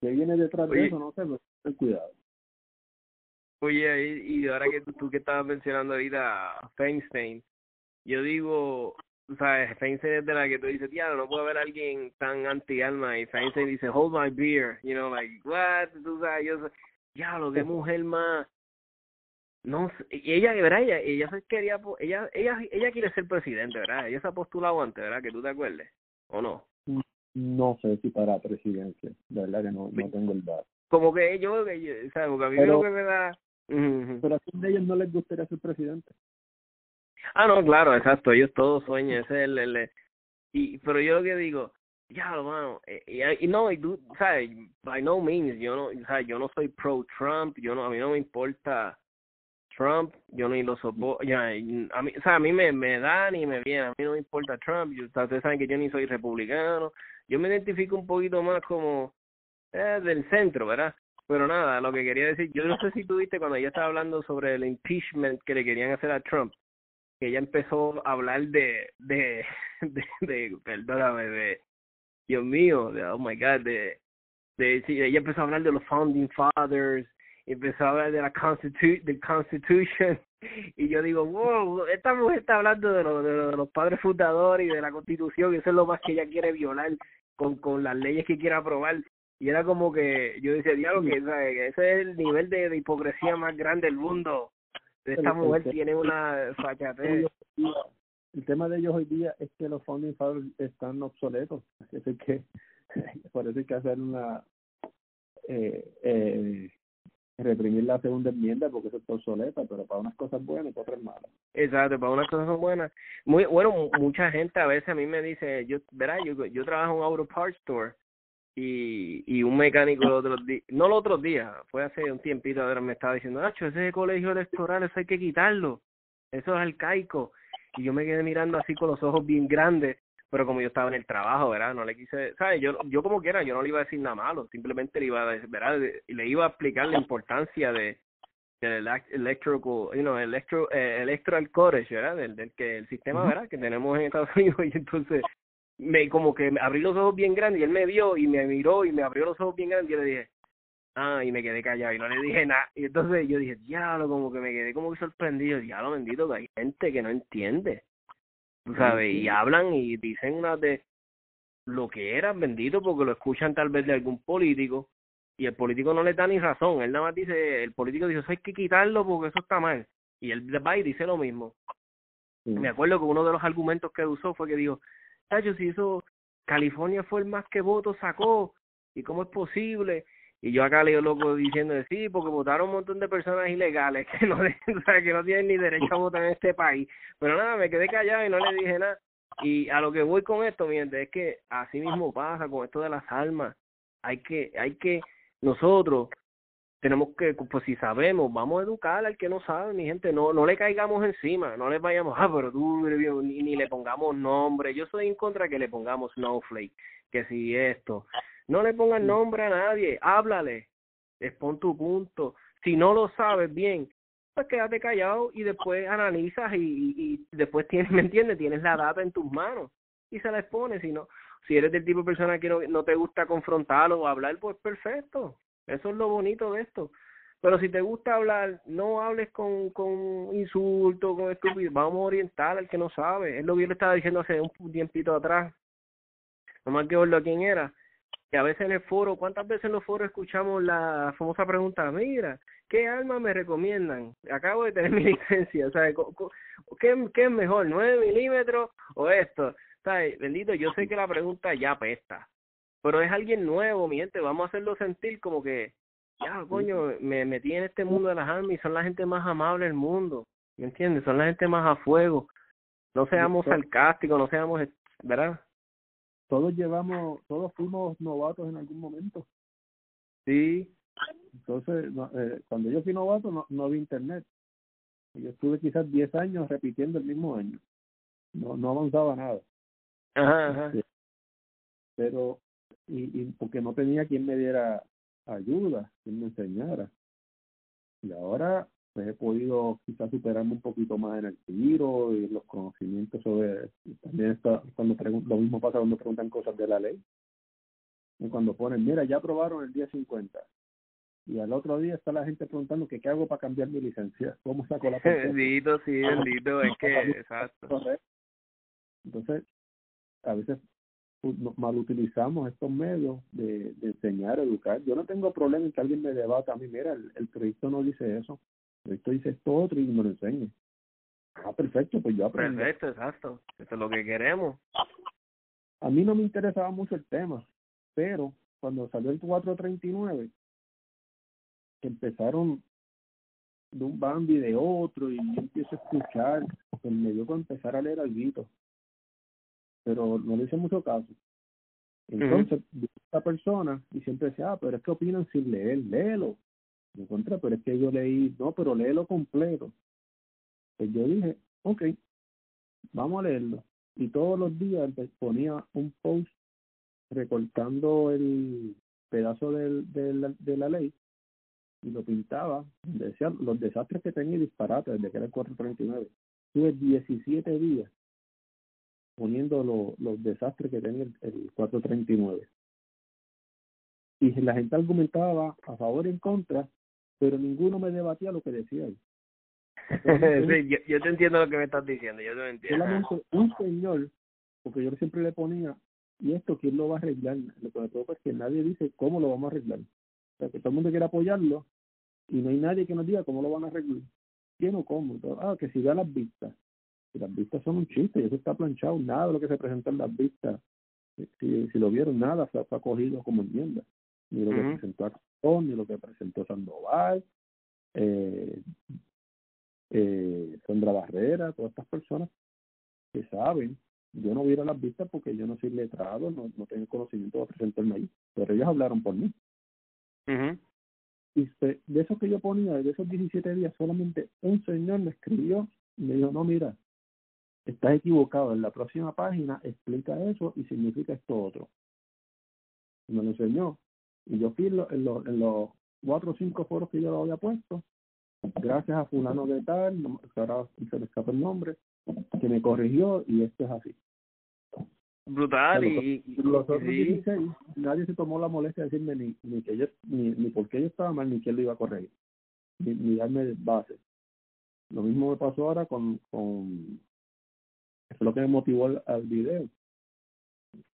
[SPEAKER 3] ¿qué viene detrás
[SPEAKER 1] Oye.
[SPEAKER 3] de eso? No sé, pero ten cuidado.
[SPEAKER 1] Oye, y, y ahora que tú, tú que estabas mencionando ahorita a Feinstein, yo digo, tú sabes, Feinstein es de la que tú dices, tía, no puede haber alguien tan anti-alma, y Feinstein dice, hold my beer, you know, like, what, tú sabes, yo, diablo, qué mujer más, no y ella, ¿verdad? Ella, ella se quería, ella, ella, ella quiere ser presidente, ¿verdad? Ella se ha postulado antes, ¿verdad? Que tú te acuerdes, ¿o no?
[SPEAKER 3] No sé si para presidencia, de verdad que no, no tengo el dato.
[SPEAKER 1] Como que yo, que ¿sabes? Porque a mí
[SPEAKER 3] Pero-
[SPEAKER 1] lo que me da... Ujú.
[SPEAKER 3] Pero a quién de ellos no les gustaría ser presidente.
[SPEAKER 1] Ah, no, claro, exacto, ellos todos sueñan, ese es el, el, y, pero yo lo que digo, ya, mano, eh, y, y no, y tú, sabes, by no means, yo no, o sea, yo no soy pro Trump, yo no, a mí no me importa Trump, yo ni lo soporto, ya, y a mí, o sea, a mí me, me da ni me viene, a mí no me importa Trump, yo, ustedes saben que yo ni soy republicano, yo me identifico un poquito más como eh, del centro, ¿verdad? Pero nada, lo que quería decir, yo no sé si tú viste cuando ella estaba hablando sobre el impeachment que le querían hacer a Trump, que ella empezó a hablar de, de, de, de perdóname, de, Dios mío, de, oh my God, de, de, sí, ella empezó a hablar de los founding fathers, empezó a hablar de la constitu del constitution, y yo digo, wow, esta mujer está hablando de, lo, de, lo- de los padres fundadores y de la constitución, y eso es lo más que ella quiere violar con, con las leyes que quiere aprobar. Y era como que yo decía, diablo, que, ese es el nivel de, de hipocresía más grande del mundo. Esta mujer tiene una fachatez.
[SPEAKER 3] El tema de ellos hoy día es que los founding fathers están obsoletos. Así que por eso hay que hacer una eh, eh, reprimir la segunda enmienda porque eso está obsoleta, pero para unas cosas buenas y para otras malas.
[SPEAKER 1] Exacto, para unas cosas son buenas. Muy bueno, mu- mucha gente a veces a mí me dice, yo, verá, yo, yo trabajo en un auto parts store y, y un mecánico el otro día, no los otros días, fue hace un tiempito, ahora me estaba diciendo, Nacho, ese colegio electoral, eso hay que quitarlo, eso es arcaico. Y yo me quedé mirando así con los ojos bien grandes, pero como yo estaba en el trabajo, ¿verdad? No le quise, ¿sabes? Yo, yo como quiera, yo no le iba a decir nada malo, simplemente le iba a decir, ¿verdad? Le iba a explicar la importancia de, del elec- electrical, you know, electro, eh, electoral college, ¿verdad? Del, del que el sistema. ¿verdad? Que tenemos en Estados Unidos y entonces me como que me abrí los ojos bien grandes y él me vio y me miró y me abrió los ojos bien grandes y yo le dije, ah, y me quedé callado y no le dije nada. Y entonces yo dye diablo, como que me quedé como que sorprendido, diablo bendito, que hay gente que no entiende, tú sabes, y hablan y dicen una de lo que eran bendito porque lo escuchan tal vez de algún político y el político no le da ni razón, él nada más dice, el político dice, eso hay que quitarlo porque eso está mal. Y él va y dice lo mismo.
[SPEAKER 3] Sí.
[SPEAKER 1] Me acuerdo que uno de los argumentos que usó fue que dijo, Tacho, si eso, California fue el más que votos sacó, ¿y cómo es posible? Y yo acá leo loco diciendo, sí, porque votaron un montón de personas ilegales que no, que no tienen ni derecho a votar en este país. Pero nada, me quedé callado y no le dije nada. Y a lo que voy con esto, mi gente, es que así mismo pasa con esto de las armas. Hay que, hay que, nosotros tenemos que, pues si sabemos, vamos a educar al que no sabe, mi gente, no no le caigamos encima, no le vayamos, ah, pero tú, ni, ni le pongamos nombre, yo soy en contra que le pongamos snowflake, que si esto, no le pongas nombre a nadie, háblale, expon tu punto, si no lo sabes bien, pues quédate callado y después analizas y, y, y después tienes, ¿me entiendes? Tienes la data en tus manos y se la expones, si no, si eres del tipo de persona que no, no te gusta confrontar o hablar, pues perfecto, eso es lo bonito de esto. Pero si te gusta hablar, no hables con, con insultos, con estúpidos. Vamos a orientar al que no sabe. Es lo que yo le estaba diciendo hace un tiempito atrás. No me acuerdo quién era. Que a veces en el foro, ¿cuántas veces en los foros escuchamos la famosa pregunta? Mira, ¿qué arma me recomiendan? Acabo de tener mi licencia. ¿sabes? ¿Qué, ¿Qué es mejor, 9 milímetros o esto? ¿Sabes? Bendito, yo sé que la pregunta ya apesta. Pero es alguien nuevo, mi gente. Vamos a hacerlo sentir como que ya, coño, me metí en este mundo de las armas y son la gente más amable del mundo, ¿me entiendes? Son la gente más a fuego. No seamos sarcásticos, no seamos, ¿verdad?
[SPEAKER 3] Todos llevamos, todos fuimos novatos en algún momento.
[SPEAKER 1] Sí.
[SPEAKER 3] Entonces, eh, cuando yo fui novato no, no había internet. Yo estuve quizás 10 años repitiendo el mismo año. No, no avanzaba nada.
[SPEAKER 1] Ajá, ajá. Este,
[SPEAKER 3] pero, y, y porque no tenía quien me diera ayuda, quien me enseñara. Y ahora pues he podido quizás superarme un poquito más en el tiro y los conocimientos sobre también está cuando lo mismo pasa cuando preguntan cosas de la ley. Y cuando ponen mira ya aprobaron el día 50 y al otro día está la gente preguntando que qué hago para cambiar mi licencia cómo saco la
[SPEAKER 1] bendito sí bendito es que exacto.
[SPEAKER 3] entonces a veces mal utilizamos estos medios de, de enseñar, educar. Yo no tengo problema en que alguien me debata a mí, mira, el, el proyecto no dice eso, proyecto dice esto otro y me lo enseñe. Ah, perfecto, pues yo aprendo.
[SPEAKER 1] Perfecto, exacto, eso es lo que queremos.
[SPEAKER 3] A mí no me interesaba mucho el tema, pero cuando salió el 439, empezaron de un bambi de otro y yo empiezo a escuchar, pues me dio para empezar a leer algo pero no le hice mucho caso. Entonces, esta persona y siempre decía, ah, pero es que opinan sin leer, léelo. Me encontré, pero es que yo leí, no, pero léelo completo. Pues yo dije, ok, vamos a leerlo. Y todos los días ponía un post recortando el pedazo del, de, la, de la ley y lo pintaba, decía los desastres que tenía disparate desde que era el 439. Tuve 17 días poniendo los desastres que tiene el, el 439. Y la gente argumentaba a favor y en contra, pero ninguno me debatía lo que decía él.
[SPEAKER 1] sí, yo, te entiendo lo que me estás diciendo, yo te entiendo.
[SPEAKER 3] Solamente un señor, porque yo siempre le ponía, ¿y esto quién lo va a arreglar? Lo que me preocupa es que nadie dice cómo lo vamos a arreglar. O sea, que todo el mundo quiere apoyarlo y no hay nadie que nos diga cómo lo van a arreglar. ¿Quién o cómo? Ah, que si da las vistas las vistas son un chiste y eso está planchado, nada de lo que se presenta en las vistas, si, si lo vieron, nada se ha, cogido como enmienda, ni lo que presentó Acción, ni lo que presentó Sandoval, eh, eh, Sandra Barrera, todas estas personas que saben, yo no viera las vistas porque yo no soy letrado, no, no tengo conocimiento de presentarme ahí, pero ellos hablaron por mí. Y de eso que yo ponía, de esos 17 días, solamente un señor me escribió y me dijo, no, mira, estás equivocado. En la próxima página explica eso y significa esto otro. Me lo enseñó. Y yo fui en, los, en los cuatro o cinco foros que yo lo había puesto, gracias a fulano de tal, ahora se me escapa el nombre, que me corrigió y esto es así.
[SPEAKER 1] Brutal y,
[SPEAKER 3] los otros 16, nadie se tomó la molestia de decirme ni, ni que yo, ni, ni por qué yo estaba mal, ni quién lo iba a corregir, ni, ni darme base. Lo mismo me pasó ahora con, con eso es lo que me motivó al, video.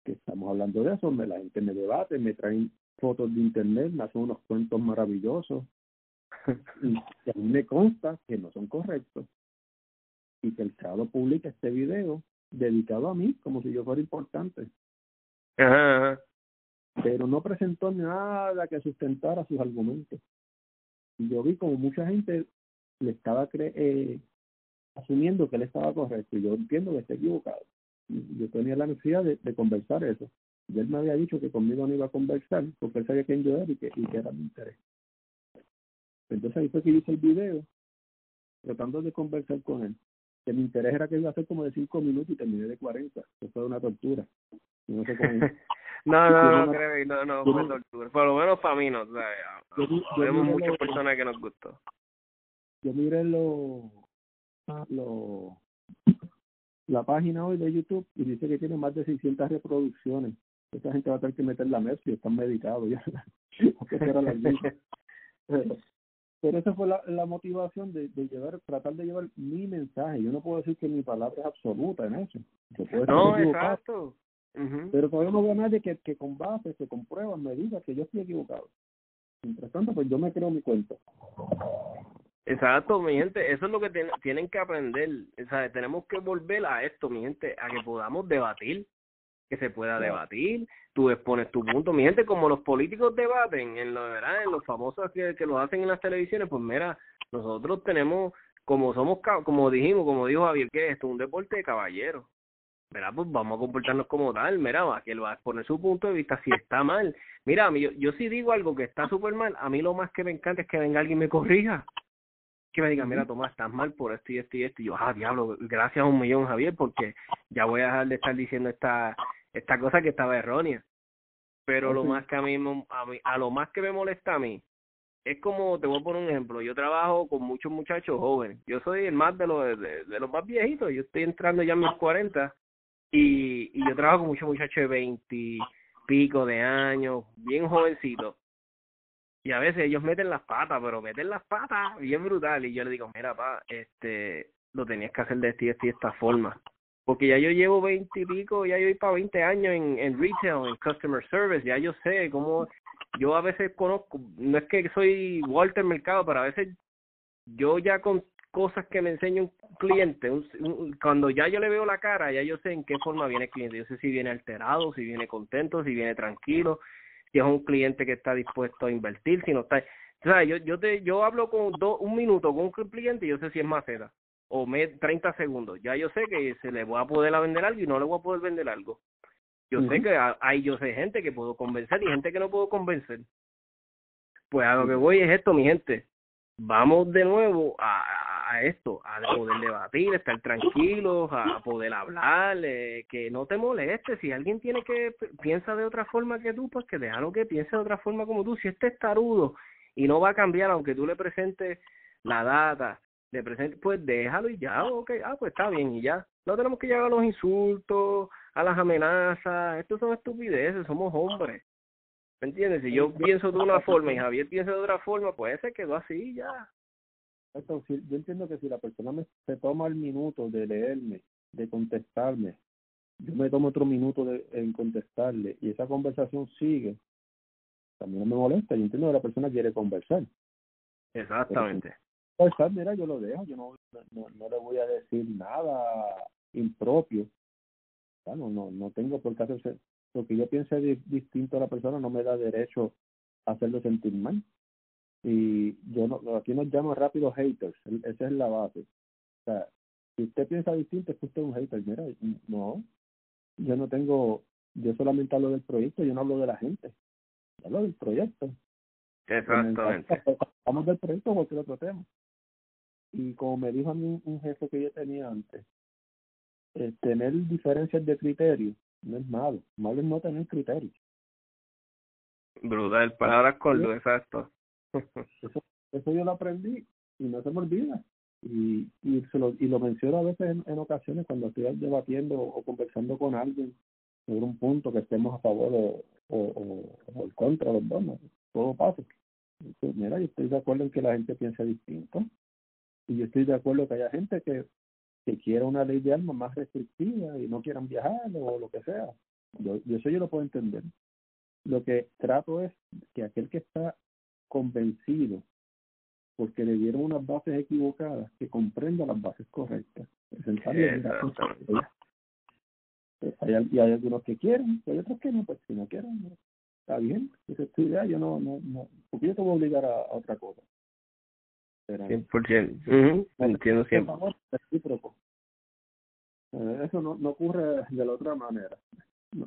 [SPEAKER 3] Que estamos hablando de eso, me, la gente me debate, me traen fotos de internet, me hacen unos cuentos maravillosos. y a mí me consta que no son correctos. Y que el Estado publica este video dedicado a mí, como si yo fuera importante. Pero no presentó nada que sustentara sus argumentos. Y yo vi como mucha gente le estaba cre eh, asumiendo que él estaba correcto y yo entiendo que está equivocado. Yo tenía la necesidad de, conversar eso. Y él me había dicho que conmigo no iba a conversar porque él sabía quién yo era y que, y que era mi interés. Entonces ahí fue que hice el video tratando de conversar con él. Que mi interés era que iba a ser como de cinco minutos y terminé de 40. Eso fue una tortura. No sé cómo...
[SPEAKER 1] no, no, no, creo, no, no, fue tortura. Por lo menos para mí no. O sea, muchas personas que nos gustó.
[SPEAKER 3] Yo miré lo, lo, la página hoy de YouTube y dice que tiene más de 600 reproducciones. Esta gente va a tener que meter la y están medicados ya. pero esa fue la, la motivación de, de, llevar, tratar de llevar mi mensaje. Yo no puedo decir que mi palabra es absoluta en eso.
[SPEAKER 1] no, exacto.
[SPEAKER 3] Pero todavía no veo a nadie que, que con base, que con pruebas me diga que yo estoy equivocado. Mientras tanto, pues yo me creo mi cuento.
[SPEAKER 1] Exacto, mi gente, eso es lo que tienen que aprender. O sea, tenemos que volver a esto, mi gente, a que podamos debatir, que se pueda debatir, tú expones tu punto. Mi gente, como los políticos debaten, en lo ¿verdad? en los famosos que, que lo hacen en las televisiones, pues mira, nosotros tenemos, como somos, como dijimos, como dijo Javier, que esto es un deporte de caballeros. Mira, pues vamos a comportarnos como tal, mira, que él va a exponer su punto de vista si está mal. Mira, yo, yo sí digo algo que está súper mal, a mí lo más que me encanta es que venga alguien y me corrija que me diga, mira, Tomás, estás mal por esto y esto y esto. Y yo, ah, diablo, gracias a un millón, Javier, porque ya voy a dejar de estar diciendo esta, esta cosa que estaba errónea. Pero lo más que a mí, a mí, a lo más que me molesta a mí, es como, te voy a poner un ejemplo, yo trabajo con muchos muchachos jóvenes. Yo soy el más de los, de, de los más viejitos, yo estoy entrando ya en mis 40 y, y yo trabajo con muchos muchachos de 20 pico de años, bien jovencitos y a veces ellos meten las patas, pero meten las patas bien brutal. Y yo le digo, mira, pa, este, lo tenías que hacer de esta y de esta forma. Porque ya yo llevo veinte y pico, ya yo voy para veinte años en, en retail, en customer service, ya yo sé cómo, yo a veces conozco, no es que soy Walter Mercado, pero a veces yo ya con cosas que me enseña un cliente, cuando ya yo le veo la cara, ya yo sé en qué forma viene el cliente, yo sé si viene alterado, si viene contento, si viene tranquilo, si es un cliente que está dispuesto a invertir, si no está... O sea, yo, yo, te, yo hablo con do, un minuto con un cliente y yo sé si es maceta o me, 30 segundos. Ya yo sé que se le voy a poder vender algo y no le voy a poder vender algo. Yo sé que hay, yo sé gente que puedo convencer y gente que no puedo convencer. Pues a lo que voy es esto, mi gente. Vamos de nuevo a, a esto, a poder debatir, estar tranquilos, a poder hablar, eh, que no te moleste. Si alguien tiene que piensa de otra forma que tú, pues que déjalo que piense de otra forma como tú. Si este es tarudo y no va a cambiar, aunque tú le presentes la data, le presentes, pues déjalo y ya, ok, ah, pues está bien y ya. No tenemos que llegar a los insultos, a las amenazas, estos son estupideces, somos hombres. ¿Me entiendes? Si yo pienso de una forma y Javier piensa de otra forma, pues se quedó así ya
[SPEAKER 3] yo entiendo que si la persona me, se toma el minuto de leerme, de contestarme, yo me tomo otro minuto de, en contestarle y esa conversación sigue, también no me molesta. Yo entiendo que la persona quiere conversar.
[SPEAKER 1] Exactamente.
[SPEAKER 3] Conversar, mira, yo lo dejo, yo no, no, no le voy a decir nada impropio. no, no, no tengo por qué hacerse. Lo que yo piense distinto a la persona no me da derecho a hacerlo sentir mal y yo no, aquí nos llamo rápido haters, esa es la base. O sea, si usted piensa distinto, es que usted es un hater. Mira, no, yo no tengo, yo solamente hablo del proyecto, yo no hablo de la gente, yo hablo del proyecto.
[SPEAKER 1] Exactamente.
[SPEAKER 3] Hablamos del proyecto o cualquier otro tema. Y como me dijo a mí un jefe que yo tenía antes, eh, tener diferencias de criterio no es malo, malo es no tener criterios.
[SPEAKER 1] Brutal, palabras con lo exacto.
[SPEAKER 3] Eso, eso yo lo aprendí y no se me olvida. Y, y, se lo, y lo menciono a veces en, ocasiones cuando estoy debatiendo o conversando con alguien sobre un punto que estemos a favor o, o, o, en contra los dos, todo pasa. mira, yo estoy de acuerdo en que la gente piense distinto y yo estoy de acuerdo que haya gente que, que quiera una ley de armas más restrictiva y no quieran viajar o lo que sea. Yo, yo eso yo lo puedo entender. Lo que trato es que aquel que está convencido porque le dieron unas bases equivocadas que comprenda las bases correctas. hay, y hay algunos que quieren, y hay otros que no, pues si no quieren, está bien, esa es tu idea, yo no, no, no, porque yo te voy a obligar a, otra cosa.
[SPEAKER 1] Pero, 100%, entiendo siempre.
[SPEAKER 3] Eh, eso no, no ocurre de la otra manera.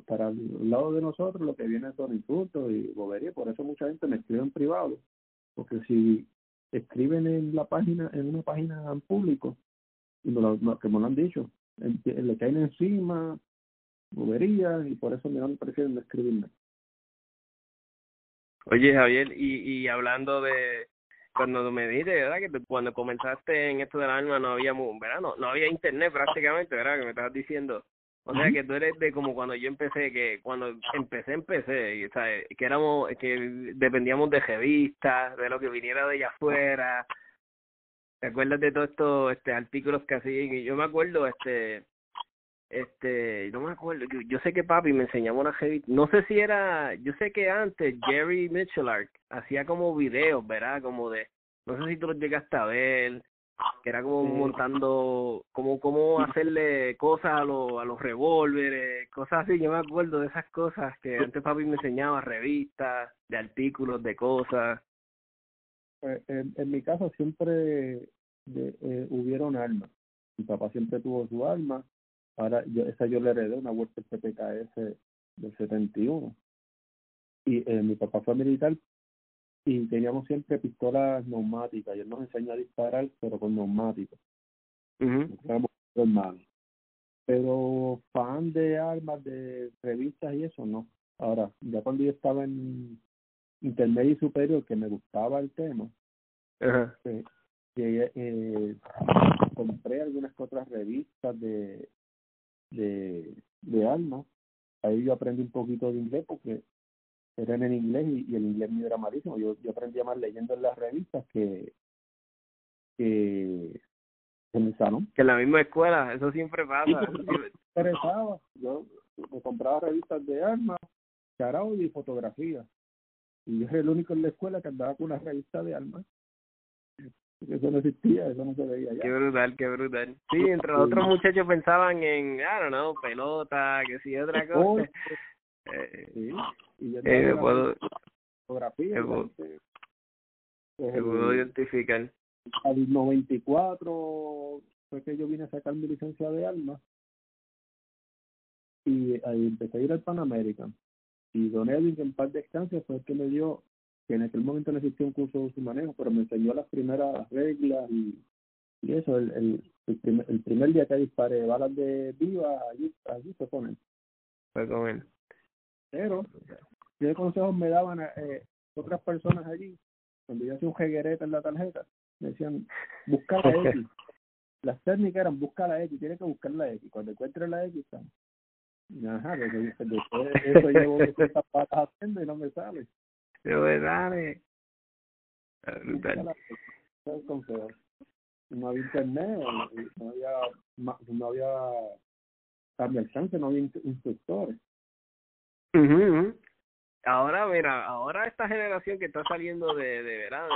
[SPEAKER 3] Para el lado de nosotros lo que viene son insultos y bobería, por eso mucha gente me escribe en privado, porque si escriben en la página, en una página en público, y me lo, que me lo han dicho, le caen encima, bobería, y por eso me prefieren escribirme.
[SPEAKER 1] Oye Javier, y, y hablando de cuando me dijiste, ¿verdad? Que cuando comenzaste en esto del alma no había, ¿verdad? No, no había internet prácticamente, ¿verdad? Que me estabas diciendo O sea que tú eres de como cuando yo empecé, que cuando empecé, empecé, y, ¿sabes? que éramos, que dependíamos de revistas, de lo que viniera de allá afuera. ¿Te acuerdas de todos estos este, artículos que hacían? Y yo me acuerdo, este, este, no me acuerdo, yo, yo sé que papi me enseñaba una revista, no sé si era, yo sé que antes Jerry Mitchell hacía como videos, ¿verdad? Como de, no sé si tú los llegaste a ver, que era como montando, como cómo hacerle cosas a, los a los revólveres, cosas así, yo me acuerdo de esas cosas que antes papi me enseñaba, revistas, de artículos, de cosas.
[SPEAKER 3] Pues, en, en mi casa siempre de, eh, hubieron armas. Mi papá siempre tuvo su arma. Ahora, yo, esa yo le heredé, una Walter PPKS del 71. Y eh, mi papá fue militar, y teníamos siempre pistolas neumáticas. Y él nos enseñó a disparar pero con neumáticos. Uh pero fan de armas de revistas y eso no. Ahora ya cuando yo estaba en intermedio y superior que me gustaba el tema uh eh, compré algunas otras revistas de de de armas ahí yo aprendí un poquito de inglés porque eran en inglés y, el inglés mío era malísimo. Yo, yo aprendía más leyendo en las revistas que, que en el salón.
[SPEAKER 1] Que en la misma escuela, eso siempre pasa.
[SPEAKER 3] interesaba. Yo me compraba revistas de armas, charao y fotografía. Y yo era el único en la escuela que andaba con una revista de armas. Eso no existía, eso no se veía ya.
[SPEAKER 1] Qué brutal, qué brutal. Sí, entre los otros muchachos pensaban en, I don't know, pelota, que si otra cosa.
[SPEAKER 3] Eh, sí, y yo
[SPEAKER 1] eh, puedo,
[SPEAKER 3] fotografía.
[SPEAKER 1] puedo, puedo identificar.
[SPEAKER 3] Al 94 fue que yo vine a sacar mi licencia de armas y ahí empecé a ir al Pan American. Y Don Edwin, en par de estancias, fue el que me dio, que en aquel momento no existía un curso de su manejo, pero me enseñó las primeras reglas y, y eso, el, el, el, primer, el primer día que disparé balas de viva, allí, allí con él.
[SPEAKER 1] Fue con él.
[SPEAKER 3] Pero, ¿qué consejos me daban eh, otras personas allí? Cuando yo hacía un jeguereta en la tarjeta, me decían, busca la X. Las técnicas eran, busca la X, tienes que buscar la X. Cuando encuentres la X. Ajá, después, después eso llevo estas patas haciendo y no me sale.
[SPEAKER 1] No me sale.
[SPEAKER 3] No había internet, no había, no había cambio alcance, no había instructores.
[SPEAKER 1] Ahora, mira, ahora esta generación que está saliendo de, de verdad,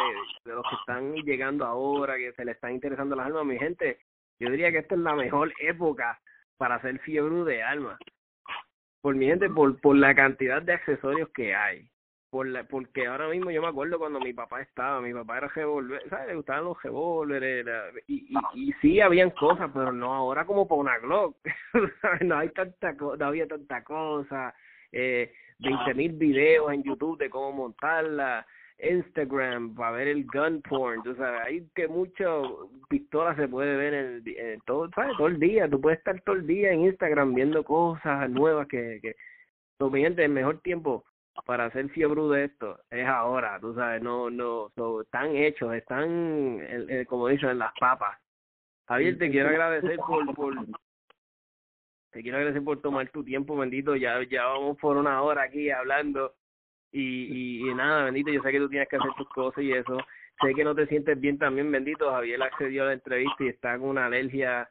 [SPEAKER 1] de, los que están llegando ahora, que se le están interesando las almas, mi gente, yo diría que esta es la mejor época para hacer fiebre de alma. Por mi gente, por, por la cantidad de accesorios que hay. Por la, porque ahora mismo yo me acuerdo cuando mi papá estaba, mi papá era revólver, ¿sabes? Le gustaban los revólveres, y, y, y sí habían cosas, pero no ahora como por una Glock, no hay tanta no había tanta cosa, eh, 20 mil videos en YouTube de cómo montarla, Instagram para ver el gun porn, tú sabes, hay que mucho pistola se puede ver en, todo, ¿sabes? todo el día, tú puedes estar todo el día en Instagram viendo cosas nuevas que, que lo el mejor tiempo para hacer fiebre de esto es ahora, tú sabes, no, no, están hechos, están, como dicen, las papas. Javier, te quiero agradecer por, por, te quiero agradecer por tomar tu tiempo, bendito. Ya, ya vamos por una hora aquí hablando. Y, y, nada, bendito, yo sé que tú tienes que hacer tus cosas y eso. Sé que no te sientes bien también, bendito. Javier accedió a la entrevista y está con una alergia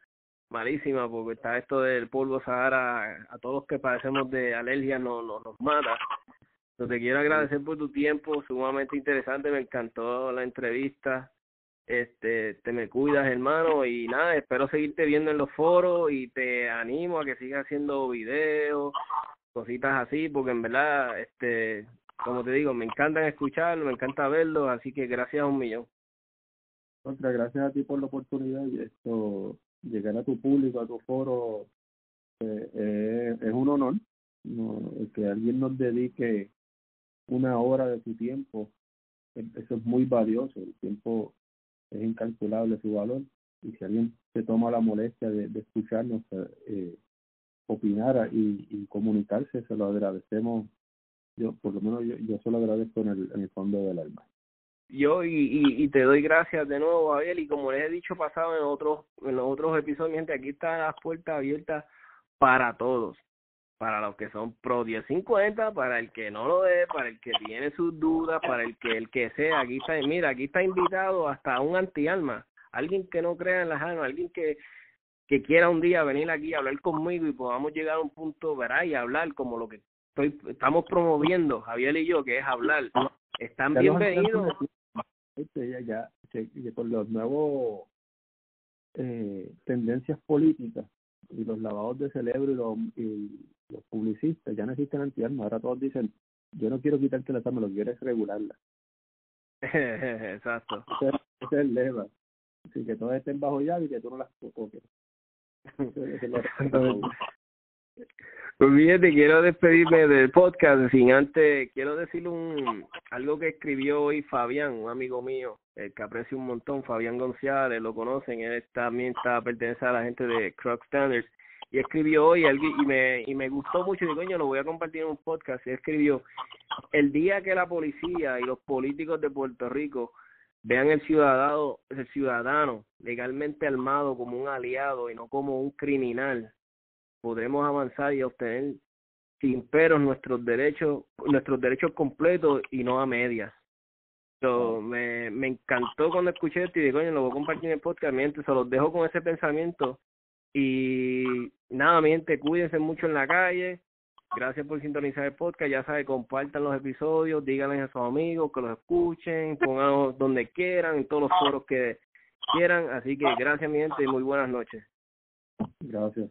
[SPEAKER 1] malísima porque está esto del polvo Sahara. A todos los que padecemos de alergia no, no, nos mata. Entonces, te quiero agradecer por tu tiempo, sumamente interesante. Me encantó la entrevista este te me cuidas hermano y nada espero seguirte viendo en los foros y te animo a que sigas haciendo videos cositas así porque en verdad este como te digo me encantan escucharlo me encanta verlo así que gracias a un millón
[SPEAKER 3] contra gracias a ti por la oportunidad y esto llegar a tu público a tu foro eh, eh, es un honor no, que alguien nos dedique una hora de su tiempo eso es muy valioso el tiempo es incalculable su valor y si alguien se toma la molestia de, escucharnos eh, opinar y, y, comunicarse, se lo agradecemos. Yo, por lo menos, yo, yo se lo agradezco en el, en el fondo del alma.
[SPEAKER 1] Yo y, y, y te doy gracias de nuevo, Abel, y como les he dicho pasado en otros en los otros episodios, gente, aquí están las puertas abiertas
[SPEAKER 4] para todos. Para los que son pro 1050, para el que no lo es, para el que tiene sus dudas, para el que el que sea. Aquí está, mira, aquí está invitado hasta un anti-alma. Alguien que no crea en las almas, alguien que, que quiera un día venir aquí a hablar conmigo y podamos llegar a un punto, verá, y hablar como lo que estoy, estamos promoviendo, Javier y yo, que es hablar. Están bienvenidos.
[SPEAKER 3] Ya, ya, ya, con los nuevos eh, tendencias políticas y los lavados de cerebro y los, y los publicistas, ya no existen antiarmas, ahora todos dicen, yo no quiero quitarte la arma, lo quiero es regularla.
[SPEAKER 4] Exacto.
[SPEAKER 3] Ese, es el leva. Así que todos estén bajo llave y que tú no las toques.
[SPEAKER 4] Pues fíjate, quiero despedirme del podcast sin antes, quiero decir un algo que escribió hoy Fabián, un amigo mío, el que aprecio un montón, Fabián González, lo conocen, él también está pertenece a la gente de Croc Standards y escribió hoy y me y me gustó mucho y digo, lo voy a compartir en un podcast y escribió el día que la policía y los políticos de Puerto Rico vean el ciudadano el ciudadano legalmente armado como un aliado y no como un criminal podremos avanzar y obtener sin peros nuestros derechos nuestros derechos completos y no a medias So, me, me encantó cuando escuché esto y digo, coño, lo voy a compartir en el podcast, mi se los dejo con ese pensamiento y nada, mi gente, cuídense mucho en la calle. Gracias por sintonizar el podcast. Ya saben, compartan los episodios, díganles a sus amigos que los escuchen, pónganlos donde quieran, en todos los foros que quieran. Así que gracias, mi gente, y muy buenas noches.
[SPEAKER 3] Gracias.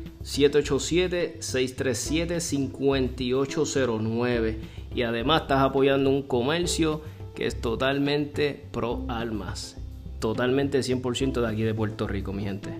[SPEAKER 4] 787-637-5809. Y además estás apoyando un comercio que es totalmente pro almas. Totalmente 100% de aquí de Puerto Rico, mi gente.